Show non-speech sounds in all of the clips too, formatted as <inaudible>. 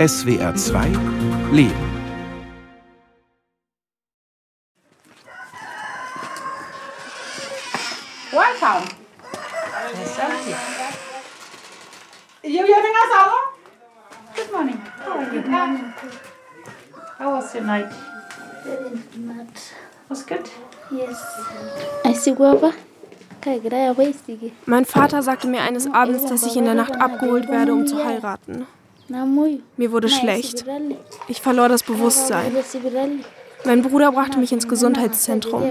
SWR 2 Leben. Welcome. You hearing us, Allo? Good morning. Good morning. How was your night? Was good? Mein Vater sagte mir eines Abends, dass ich in der Nacht abgeholt werde, um zu heiraten. Mir wurde schlecht. Ich verlor das Bewusstsein. Mein Bruder brachte mich ins Gesundheitszentrum.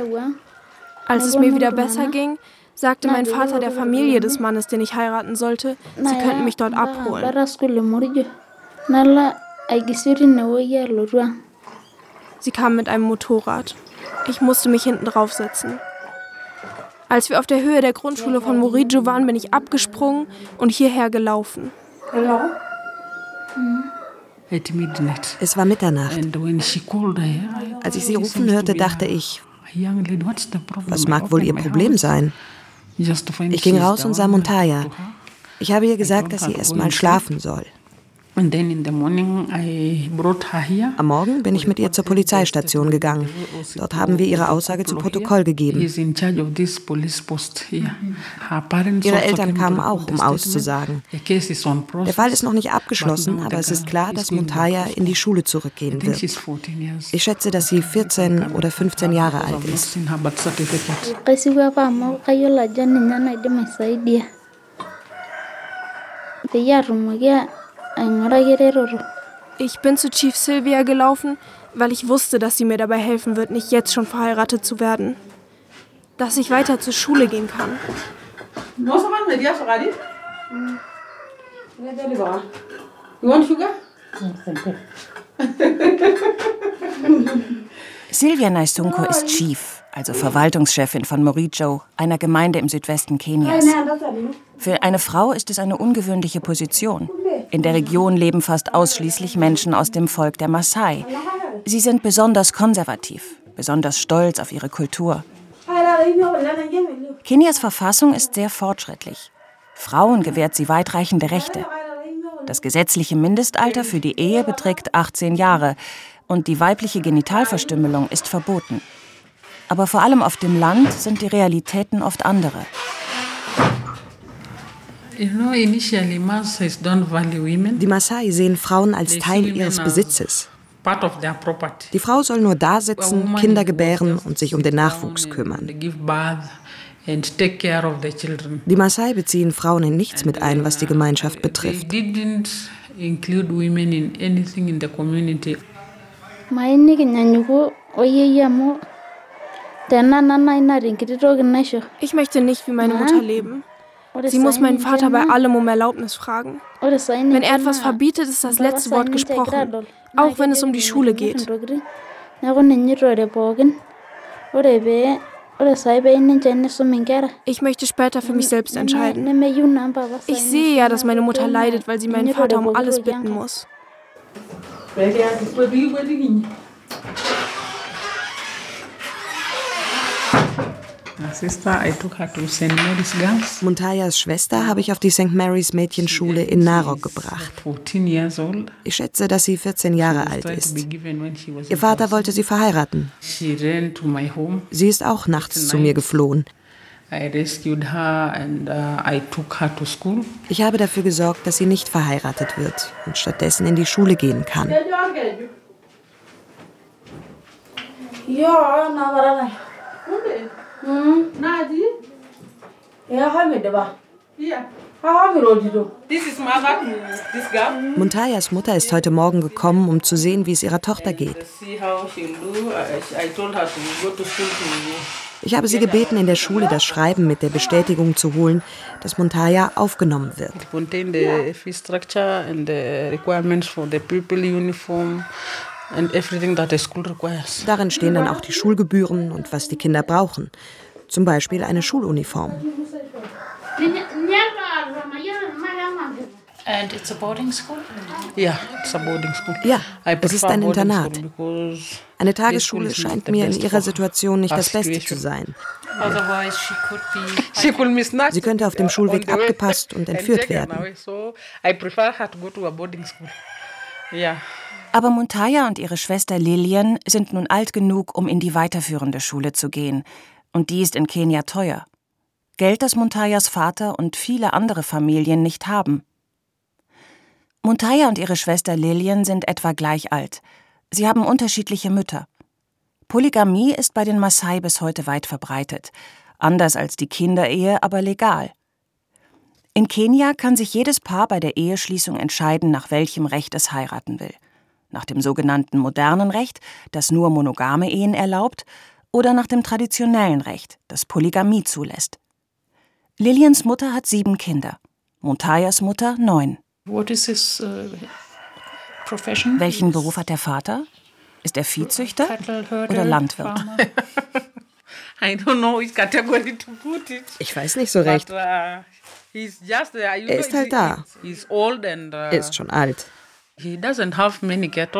Als es mir wieder besser ging, sagte mein Vater der Familie des Mannes, den ich heiraten sollte, sie könnten mich dort abholen. Sie kamen mit einem Motorrad. Ich musste mich hinten draufsetzen. Als wir auf der Höhe der Grundschule von Moriggio waren, bin ich abgesprungen und hierher gelaufen. Hello? Es war Mitternacht. Als ich sie rufen hörte, dachte ich, was mag wohl ihr Problem sein? Ich ging raus und sah Montaya. Ich habe ihr gesagt, dass sie erst mal schlafen soll. Am Morgen bin ich mit ihr zur Polizeistation gegangen. Dort haben wir ihre Aussage zu Protokoll gegeben. Ihre Eltern kamen auch, um auszusagen. Der Fall ist noch nicht abgeschlossen, aber es ist klar, dass Montaya in die Schule zurückgehen wird. Ich schätze, dass sie 14 oder 15 Jahre alt ist. Ich bin zu Chief Sylvia gelaufen, weil ich wusste, dass sie mir dabei helfen wird, nicht jetzt schon verheiratet zu werden. Dass ich weiter zur Schule gehen kann. You want sugar? Silvia Naisunko ist Chief, also Verwaltungschefin von Morijo, einer Gemeinde im Südwesten Kenias. Für eine Frau ist es eine ungewöhnliche Position. In der Region leben fast ausschließlich Menschen aus dem Volk der Maasai. Sie sind besonders konservativ, besonders stolz auf ihre Kultur. Kenias Verfassung ist sehr fortschrittlich. Frauen gewährt sie weitreichende Rechte. Das gesetzliche Mindestalter für die Ehe beträgt 18 Jahre und die weibliche Genitalverstümmelung ist verboten. Aber vor allem auf dem Land sind die Realitäten oft andere. Die Maasai sehen Frauen als Teil ihres Besitzes. Die Frau soll nur da sitzen, Kinder gebären und sich um den Nachwuchs kümmern. Die Maasai beziehen Frauen in nichts mit ein, was die Gemeinschaft betrifft. Ich möchte nicht wie meine Mutter leben. Sie muss meinen Vater bei allem um Erlaubnis fragen. Wenn er etwas verbietet, ist das letzte Wort gesprochen, auch wenn es um die Schule geht. Ich möchte später für mich selbst entscheiden. Ich sehe ja, dass meine Mutter leidet, weil sie meinen Vater um alles bitten muss. Montayas Schwester habe ich auf die St. Mary's Mädchenschule in Narok gebracht. Ich schätze, dass sie 14 Jahre alt ist. Ihr Vater wollte sie verheiraten. Sie ist auch nachts zu mir geflohen. Ich habe dafür gesorgt, dass sie nicht verheiratet wird und stattdessen in die Schule gehen kann. Ja, na. Nadi? Ja, Hamid ba. Ja. This is mother, this girl. Montayas Mutter ist heute Morgen gekommen, um zu sehen, wie es ihrer Tochter geht. Ich habe sie gebeten, in der Schule das Schreiben mit der Bestätigung zu holen, dass Montaya aufgenommen wird. Darin stehen dann auch die Schulgebühren und was die Kinder brauchen. Zum Beispiel eine Schuluniform. And it's a boarding school? Ja, es ist ein Internat. Eine Tagesschule scheint mir in ihrer Situation nicht das Beste zu sein. <laughs> Sie könnte auf dem Schulweg abgepasst und <laughs> entführt werden. Ja. Aber Muntaya und ihre Schwester Lilian sind nun alt genug, um in die weiterführende Schule zu gehen. Und die ist in Kenia teuer. Geld, das Muntayas Vater und viele andere Familien nicht haben. Muntaya und ihre Schwester Lilian sind etwa gleich alt. Sie haben unterschiedliche Mütter. Polygamie ist bei den Maasai bis heute weit verbreitet. Anders als die Kinderehe, aber legal. In Kenia kann sich jedes Paar bei der Eheschließung entscheiden, nach welchem Recht es heiraten will nach dem sogenannten modernen Recht, das nur monogame Ehen erlaubt, oder nach dem traditionellen Recht, das Polygamie zulässt. Lilians Mutter hat sieben Kinder, Montayas Mutter neun. His, uh, Welchen Beruf hat der Vater? Ist er Viehzüchter oder Landwirt? <laughs> Ich weiß nicht so recht. Uh, er ist halt da. Uh, er ist schon alt.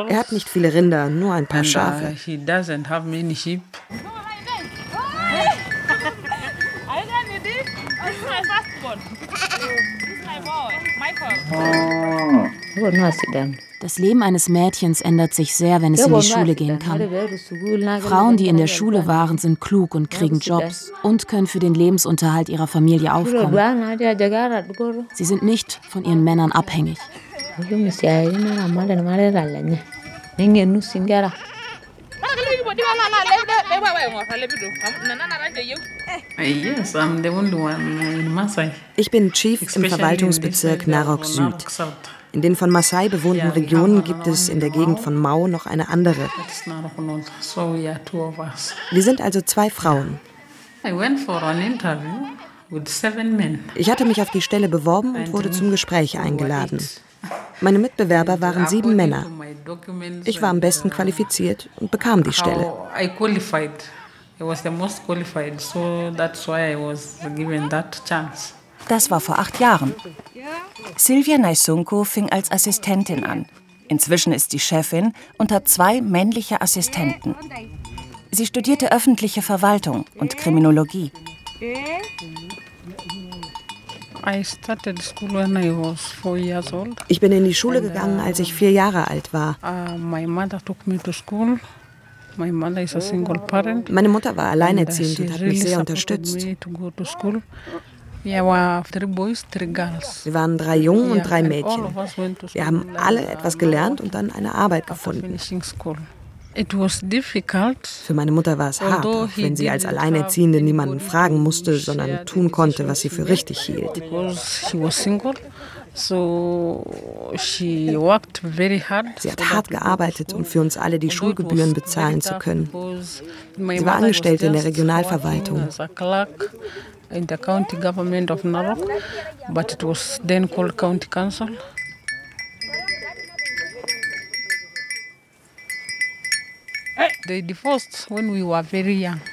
Er hat nicht viele Rinder, nur ein paar uh, Schafe. Das Leben eines Mädchens ändert sich sehr, wenn es in die Schule gehen kann. Frauen, die in der Schule waren, sind klug und kriegen Jobs und können für den Lebensunterhalt ihrer Familie aufkommen. Sie sind nicht von ihren Männern abhängig. Ich bin Chief im Verwaltungsbezirk Narok Süd. In den von Maasai bewohnten Regionen gibt es in der Gegend von Mau noch eine andere. Wir sind also zwei Frauen. Ich hatte mich auf die Stelle beworben und wurde zum Gespräch eingeladen. Meine Mitbewerber waren sieben Männer. Ich war am besten qualifiziert und bekam die Stelle. Das war vor acht Jahren. Silvia Naisunko fing als Assistentin an. Inzwischen ist sie Chefin und hat zwei männliche Assistenten. Sie studierte öffentliche Verwaltung und Kriminologie. Ich bin in die Schule gegangen, als ich vier Jahre alt war. Uh, Meine Mutter war alleinerziehend und hat mich sehr unterstützt. Wir waren drei Jungen und drei Mädchen. Wir haben alle etwas gelernt und dann eine Arbeit gefunden. Für meine Mutter war es hart, auch wenn sie als Alleinerziehende niemanden fragen musste, sondern tun konnte, was sie für richtig hielt. Sie hat hart gearbeitet, um für uns alle die Schulgebühren bezahlen zu können. Sie war Angestellte in der Regionalverwaltung. In the county government of Narok, but it was then called county council.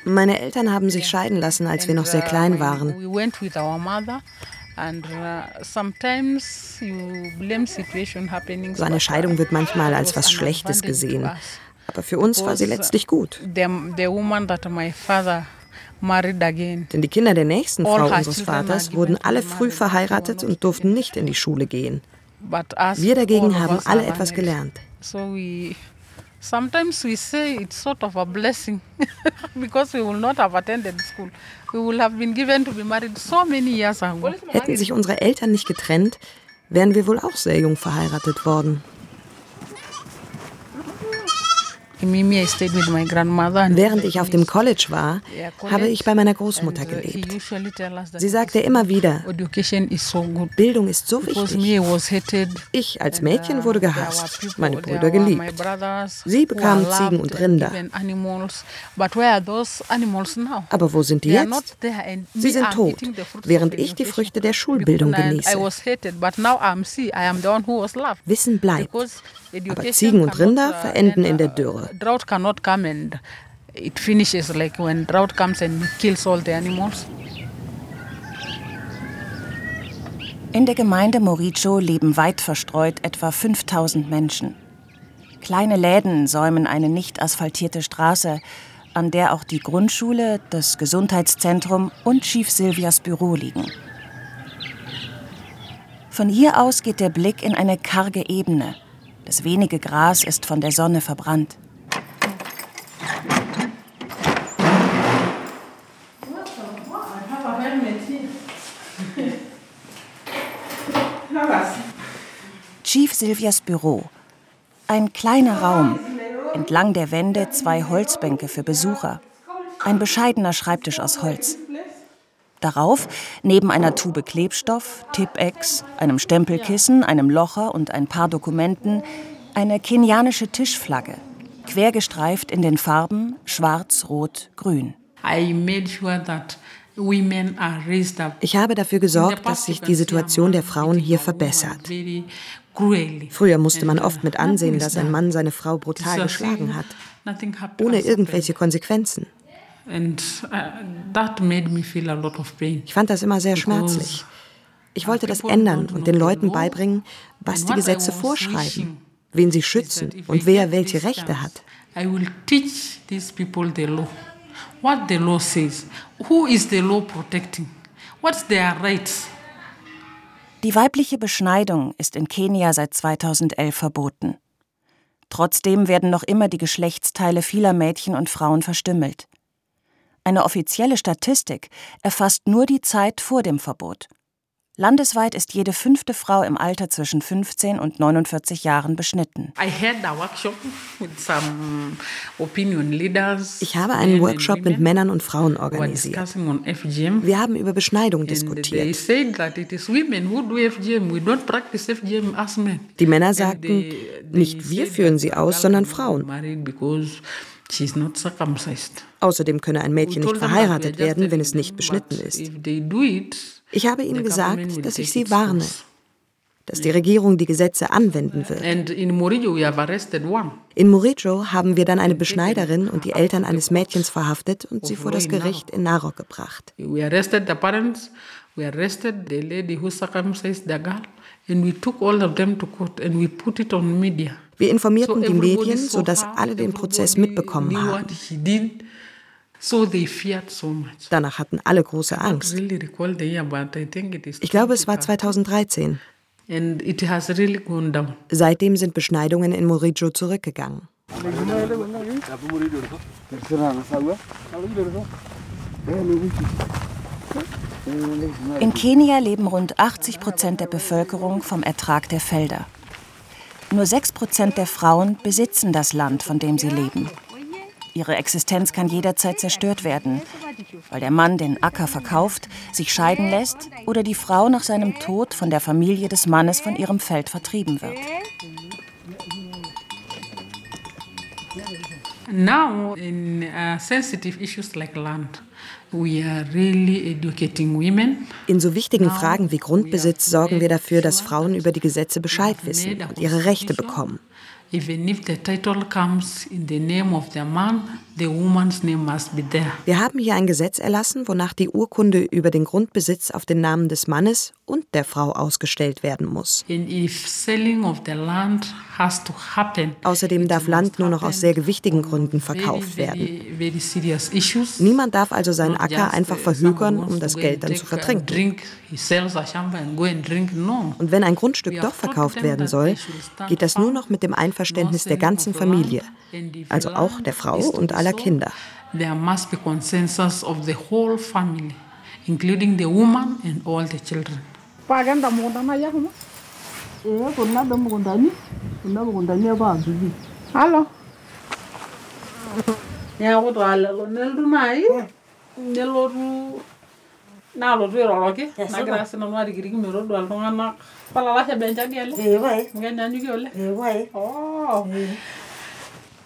Meine Eltern haben sich scheiden lassen, als wir noch sehr uh, klein waren. Uh, so eine Scheidung wird manchmal als was Schlechtes gesehen. Aber für uns war sie letztlich gut. Denn die Kinder der nächsten Frau unseres Vaters wurden alle früh verheiratet und durften nicht in die Schule gehen. Wir dagegen haben alle etwas gelernt. Sometimes we say it's sort of a blessing <laughs> because we will not have attended school. We will have been given to be married so many years ago. Hätten sich unsere Eltern nicht getrennt, wären wir wohl auch sehr jung verheiratet worden. Während ich auf dem College war, habe ich bei meiner Großmutter uh, gelebt. Sie sagte immer wieder, Bildung ist so wichtig. Ich als Mädchen wurde uh, gehasst, meine Brüder geliebt. Sie bekamen Ziegen und Rinder. Aber wo sind die jetzt? Sie sind tot, während ich die Früchte der Schulbildung genieße. Wissen bleibt. Aber Ziegen und Rinder verenden in der Dürre. Drought cannot come and it finishes like when drought comes and kills all the animals. In der Gemeinde Moricho leben weit verstreut etwa 5000 Menschen. Kleine Läden säumen eine nicht asphaltierte Straße, an der auch die Grundschule, das Gesundheitszentrum und Chief Silvias Büro liegen. Von hier aus geht der Blick in eine karge Ebene, Das wenige Gras ist von der Sonne verbrannt. Chief Silvias Büro. Ein kleiner Raum. Entlang der Wände zwei Holzbänke für Besucher. Ein bescheidener Schreibtisch aus Holz. Darauf, neben einer Tube Klebstoff, Tippex, einem Stempelkissen, einem Locher und ein paar Dokumenten, eine kenianische Tischflagge, quergestreift in den Farben schwarz, rot, grün. Ich habe dafür gesorgt, dass sich die Situation der Frauen hier verbessert. Früher musste man oft mit ansehen, dass ein Mann seine Frau brutal geschlagen hat, ohne irgendwelche Konsequenzen. Uh, ich fand das immer sehr schmerzlich. Ich wollte das ändern und den Leuten beibringen, was die Gesetze vorschreiben, wen sie schützen und wer welche Rechte hat. What the law says. Who is the law protecting? What's their rights? Die weibliche Beschneidung ist in Kenia seit 2011 verboten. Trotzdem werden noch immer die Geschlechtsteile vieler Mädchen und Frauen verstümmelt. Eine offizielle Statistik erfasst nur die Zeit vor dem Verbot. Landesweit ist jede fünfte Frau im Alter zwischen 15 und 49 Jahren beschnitten. Ich habe einen Workshop mit Männern und Frauen organisiert. Wir haben über Beschneidung diskutiert. Die Männer sagten, nicht wir führen sie aus, sondern Frauen. Außerdem könne ein Mädchen nicht verheiratet werden, wenn es nicht beschnitten ist. Ich habe ihnen gesagt, dass ich sie warne, dass die Regierung die Gesetze anwenden wird. In Morijo haben wir dann eine Beschneiderin und die Eltern eines Mädchens verhaftet und sie vor das Gericht in Narok gebracht. Wir informierten die Medien, sodass alle den Prozess mitbekommen haben. Danach hatten alle große Angst. Ich glaube, es war 2013. Seitdem sind Beschneidungen in Morijo zurückgegangen. In Kenia leben rund 80 Prozent der Bevölkerung vom Ertrag der Felder. Nur 6 Prozent der Frauen besitzen das Land, von dem sie leben. Ihre Existenz kann jederzeit zerstört werden, weil der Mann den Acker verkauft, sich scheiden lässt oder die Frau nach seinem Tod von der Familie des Mannes von ihrem Feld vertrieben wird. Now, in uh, sensitive issues like land, in so wichtigen Fragen wie Grundbesitz sorgen wir dafür, dass Frauen über die Gesetze Bescheid wissen und ihre Rechte bekommen. Even if the title comes in the name of the man, the woman's name must be there. Wir haben hier ein Gesetz erlassen, wonach die Urkunde über den Grundbesitz auf den Namen des Mannes und der Frau ausgestellt werden muss. Außerdem darf Land nur noch aus sehr gewichtigen Gründen verkauft werden. Niemand darf also seinen Acker einfach verhökern, um das Geld dann zu vertrinken. Und wenn ein Grundstück doch verkauft werden soll, geht das nur noch mit dem Einverständnis der ganzen Familie, also auch der Frau und aller Kinder. There must be consensus of the whole family, including the woman and all the children. paakenda emukunta nai ake ya kuna ee eh, kuna doi mukuntani kuna mukuntani apa ya akiti halo? Ya, Neeku taa lelo nelotu naaji nelotu naalotu airoroki nagira sinanu arikiriki metodua iltung'anak Mungkin benchadi ele amu Eh, oleng eh, oh. Eh.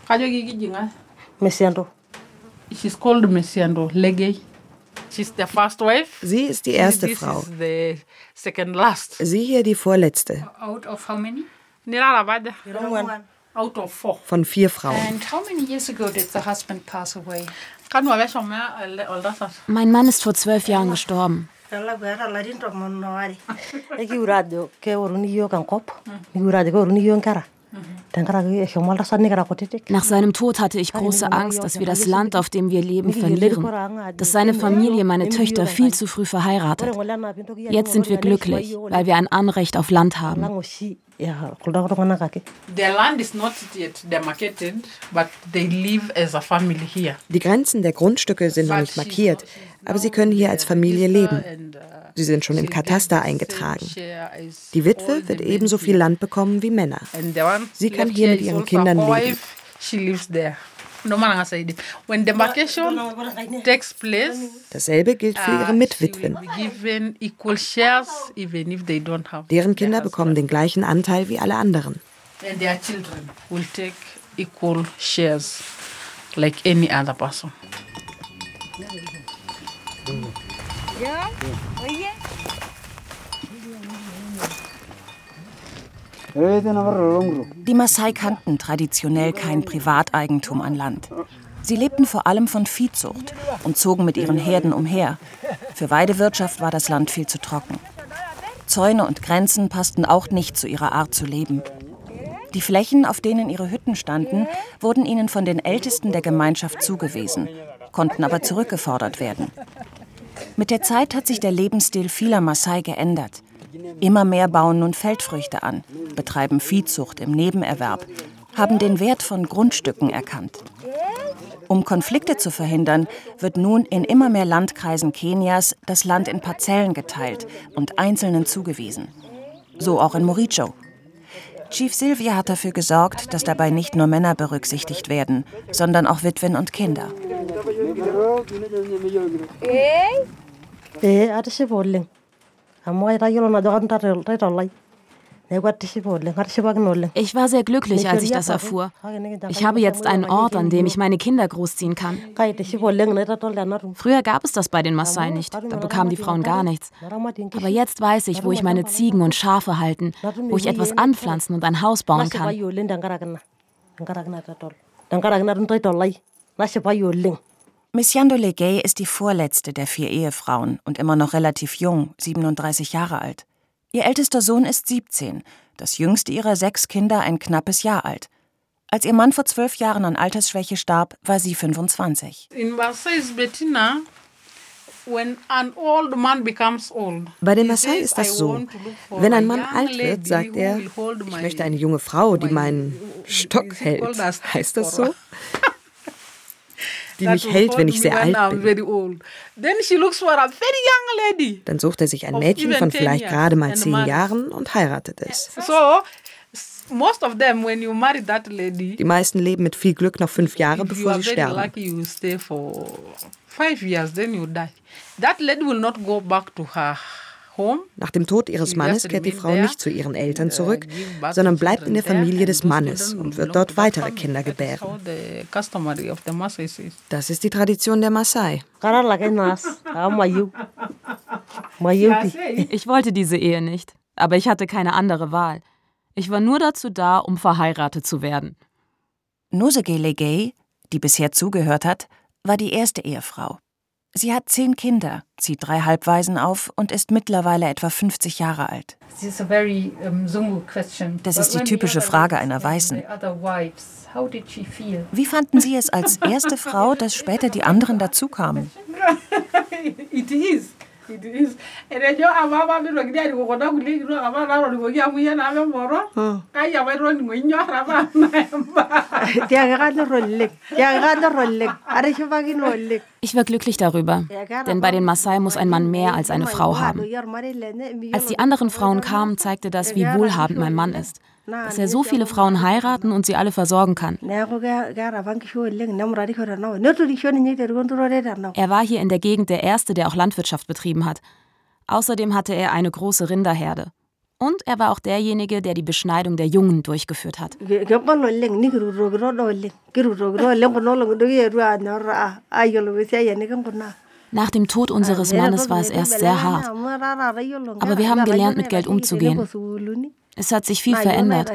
Kajoki gigi ng'ae mesiando. She's called mesiando Legay. Sie ist die erste This Frau. Is the second last. Sie hier die vorletzte. Out of how many? Out of four. Von vier Frauen. And how many years ago did the husband pass away? Mein Mann ist vor zwölf Jahren gestorben. Nach seinem Tod hatte ich große Angst, dass wir das Land, auf dem wir leben, verlieren, dass seine Familie meine Töchter viel zu früh verheiratet. Jetzt sind wir glücklich, weil wir ein Anrecht auf Land haben. Die Grenzen der Grundstücke sind noch nicht markiert, aber sie können hier als Familie leben. Sie sind schon im Kataster eingetragen. Die Witwe wird ebenso viel Land bekommen wie Männer. Sie kann hier mit ihren Kindern leben. Dasselbe gilt für ihre Mitwitwen. Deren Kinder bekommen den gleichen Anteil wie alle anderen. like any other person. Die Maasai kannten traditionell kein Privateigentum an Land. Sie lebten vor allem von Viehzucht und zogen mit ihren Herden umher. Für Weidewirtschaft war das Land viel zu trocken. Zäune und Grenzen passten auch nicht zu ihrer Art zu leben. Die Flächen, auf denen ihre Hütten standen, wurden ihnen von den Ältesten der Gemeinschaft zugewiesen, konnten aber zurückgefordert werden. Mit der Zeit hat sich der Lebensstil vieler Maasai geändert. Immer mehr bauen nun Feldfrüchte an, betreiben Viehzucht im Nebenerwerb, haben den Wert von Grundstücken erkannt. Um Konflikte zu verhindern, wird nun in immer mehr Landkreisen Kenias das Land in Parzellen geteilt und Einzelnen zugewiesen. So auch in Moricho. Chief Sylvia hat dafür gesorgt, dass dabei nicht nur Männer berücksichtigt werden, sondern auch Witwen und Kinder. Ich war sehr glücklich, als ich das erfuhr. Ich habe jetzt einen Ort, an dem ich meine Kinder großziehen kann. Früher gab es das bei den Maasai nicht. Da bekamen die Frauen gar nichts. Aber jetzt weiß ich, wo ich meine Ziegen und Schafe halten, wo ich etwas anpflanzen und ein Haus bauen kann. Missiando Legay ist die vorletzte der vier Ehefrauen und immer noch relativ jung, 37 Jahre alt. Ihr ältester Sohn ist 17, das jüngste ihrer sechs Kinder ein knappes Jahr alt. Als ihr Mann vor zwölf Jahren an Altersschwäche starb, war sie 25. In ist Bettina bei den Maasai ist das so. Wenn ein Mann alt wird, sagt er, ich möchte eine junge Frau, die meinen Stock hält. Heißt das so? <laughs> die mich hält, wenn ich sehr alt bin. Dann sucht er sich ein Mädchen von vielleicht gerade mal zehn Jahren und heiratet es. Die meisten leben mit viel Glück noch fünf Jahre, bevor sie sterben. That lady will not go back to her nach dem Tod ihres Mannes kehrt die Frau nicht zu ihren Eltern zurück, sondern bleibt in der Familie des Mannes und wird dort weitere Kinder gebären. Das ist die Tradition der Maasai. Ich wollte diese Ehe nicht, aber ich hatte keine andere Wahl. Ich war nur dazu da, um verheiratet zu werden. Nosege Legay, die bisher zugehört hat, war die erste Ehefrau. Sie hat zehn Kinder, zieht drei Halbwaisen auf und ist mittlerweile etwa 50 Jahre alt. Das ist die typische Frage einer Weißen. Wie fanden Sie es als erste Frau, dass später die anderen dazukamen? <laughs> it etejo ama apa mitoki dii arikoo kuna kulie kituak apa natorikoki amu iyie naa memoro kai apa itoning'o inyorr apa tiake kanyorr oleng tiake kanyorr oleng atishipakino oleng Ich war glücklich darüber, denn bei den Maasai muss ein Mann mehr als eine Frau haben. Als die anderen Frauen kamen, zeigte das, wie wohlhabend mein Mann ist dass er so viele Frauen heiraten und sie alle versorgen kann. Er war hier in der Gegend der Erste, der auch Landwirtschaft betrieben hat. Außerdem hatte er eine große Rinderherde. Und er war auch derjenige, der die Beschneidung der Jungen durchgeführt hat. Nach dem Tod unseres Mannes war es erst sehr hart. Aber wir haben gelernt, mit Geld umzugehen. Es hat sich viel verändert.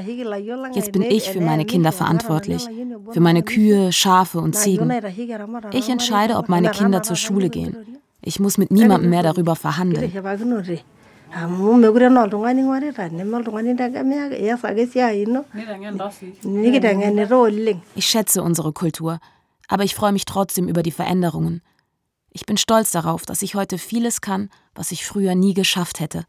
Jetzt bin ich für meine Kinder verantwortlich, für meine Kühe, Schafe und Ziegen. Ich entscheide, ob meine Kinder zur Schule gehen. Ich muss mit niemandem mehr darüber verhandeln. Ich schätze unsere Kultur, aber ich freue mich trotzdem über die Veränderungen. Ich bin stolz darauf, dass ich heute vieles kann, was ich früher nie geschafft hätte.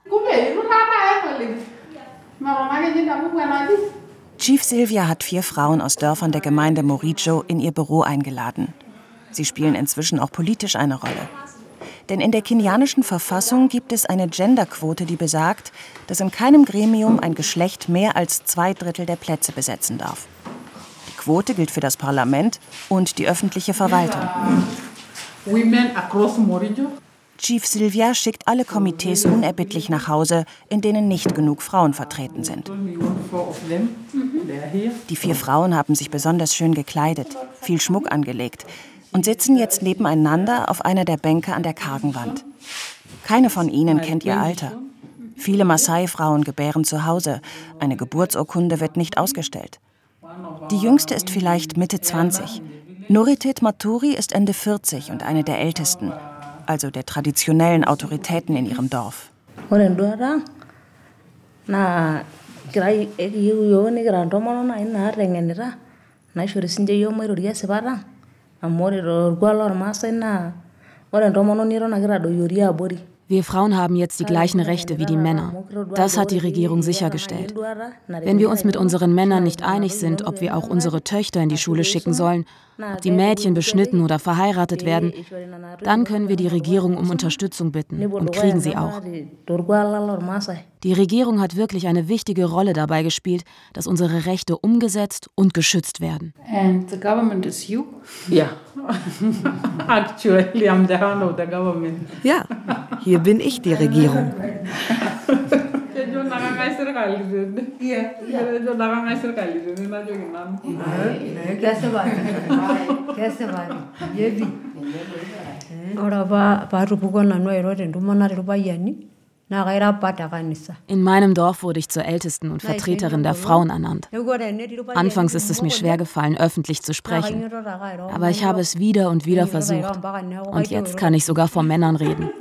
Chief Silvia hat vier Frauen aus Dörfern der Gemeinde Moricho in ihr Büro eingeladen. Sie spielen inzwischen auch politisch eine Rolle. Denn in der kenianischen Verfassung gibt es eine Genderquote, die besagt, dass in keinem Gremium ein Geschlecht mehr als zwei Drittel der Plätze besetzen darf. Die Quote gilt für das Parlament und die öffentliche Verwaltung. Chief Silvia schickt alle Komitees unerbittlich nach Hause, in denen nicht genug Frauen vertreten sind. Die vier Frauen haben sich besonders schön gekleidet, viel Schmuck angelegt und sitzen jetzt nebeneinander auf einer der Bänke an der kargen Wand. Keine von ihnen kennt ihr Alter. Viele Maasai-Frauen gebären zu Hause. Eine Geburtsurkunde wird nicht ausgestellt. Die jüngste ist vielleicht Mitte 20. Nuritet Maturi ist Ende 40 und eine der ältesten, also der traditionellen Autoritäten in ihrem Dorf. Wir Frauen haben jetzt die gleichen Rechte wie die Männer. Das hat die Regierung sichergestellt. Wenn wir uns mit unseren Männern nicht einig sind, ob wir auch unsere Töchter in die Schule schicken sollen, ob die Mädchen beschnitten oder verheiratet werden, dann können wir die Regierung um Unterstützung bitten und kriegen sie auch. Die Regierung hat wirklich eine wichtige Rolle dabei gespielt, dass unsere Rechte umgesetzt und geschützt werden. And the government is you? Yeah. <laughs> Actually, I'm the hand of the government. Ja, hier bin ich die Regierung. <laughs> να κάνεις καλύτερα. Iya. Jadi να κάνεις καλύτερα. Είναι να γιογινάμε. Kese bari. Kese bari. Yebi. Ora pa pa tupukuo nanu airo tentumo natii irpayiani. In meinem Dorf wurde ich zur Ältesten und Vertreterin der Frauen ernannt. Anfangs ist es mir schwer gefallen, öffentlich zu sprechen. Aber ich habe es wieder und wieder versucht. Und jetzt kann ich sogar vor Männern reden. <laughs>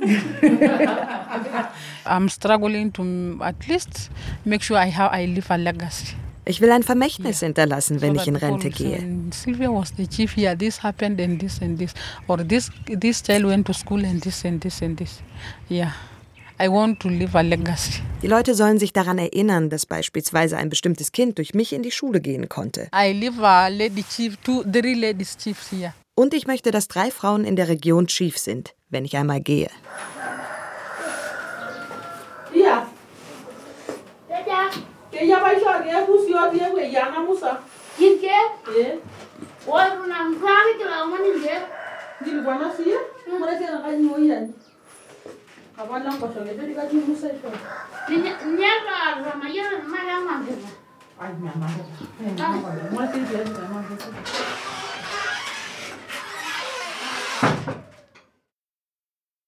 I'm struggling to at least make sure I have I leave a legacy. Ich will ein Vermächtnis hinterlassen, wenn ich in Rente gehe. And Sylvia was the chief here. This happened and this and this, or this this child went to school and this and this and this. Yeah, I want to leave a legacy. Die Leute sollen sich daran erinnern, dass beispielsweise ein bestimmtes Kind durch mich in die Schule gehen konnte. I leave a lady chief, two, three ladies chiefs here. Und ich möchte, dass drei Frauen in der Region Chief sind, wenn ich einmal gehe. Iya. Haberden koşabilir. Belki Musa işte. Ne ne var ama yarın mala mı Ay mama. Mama.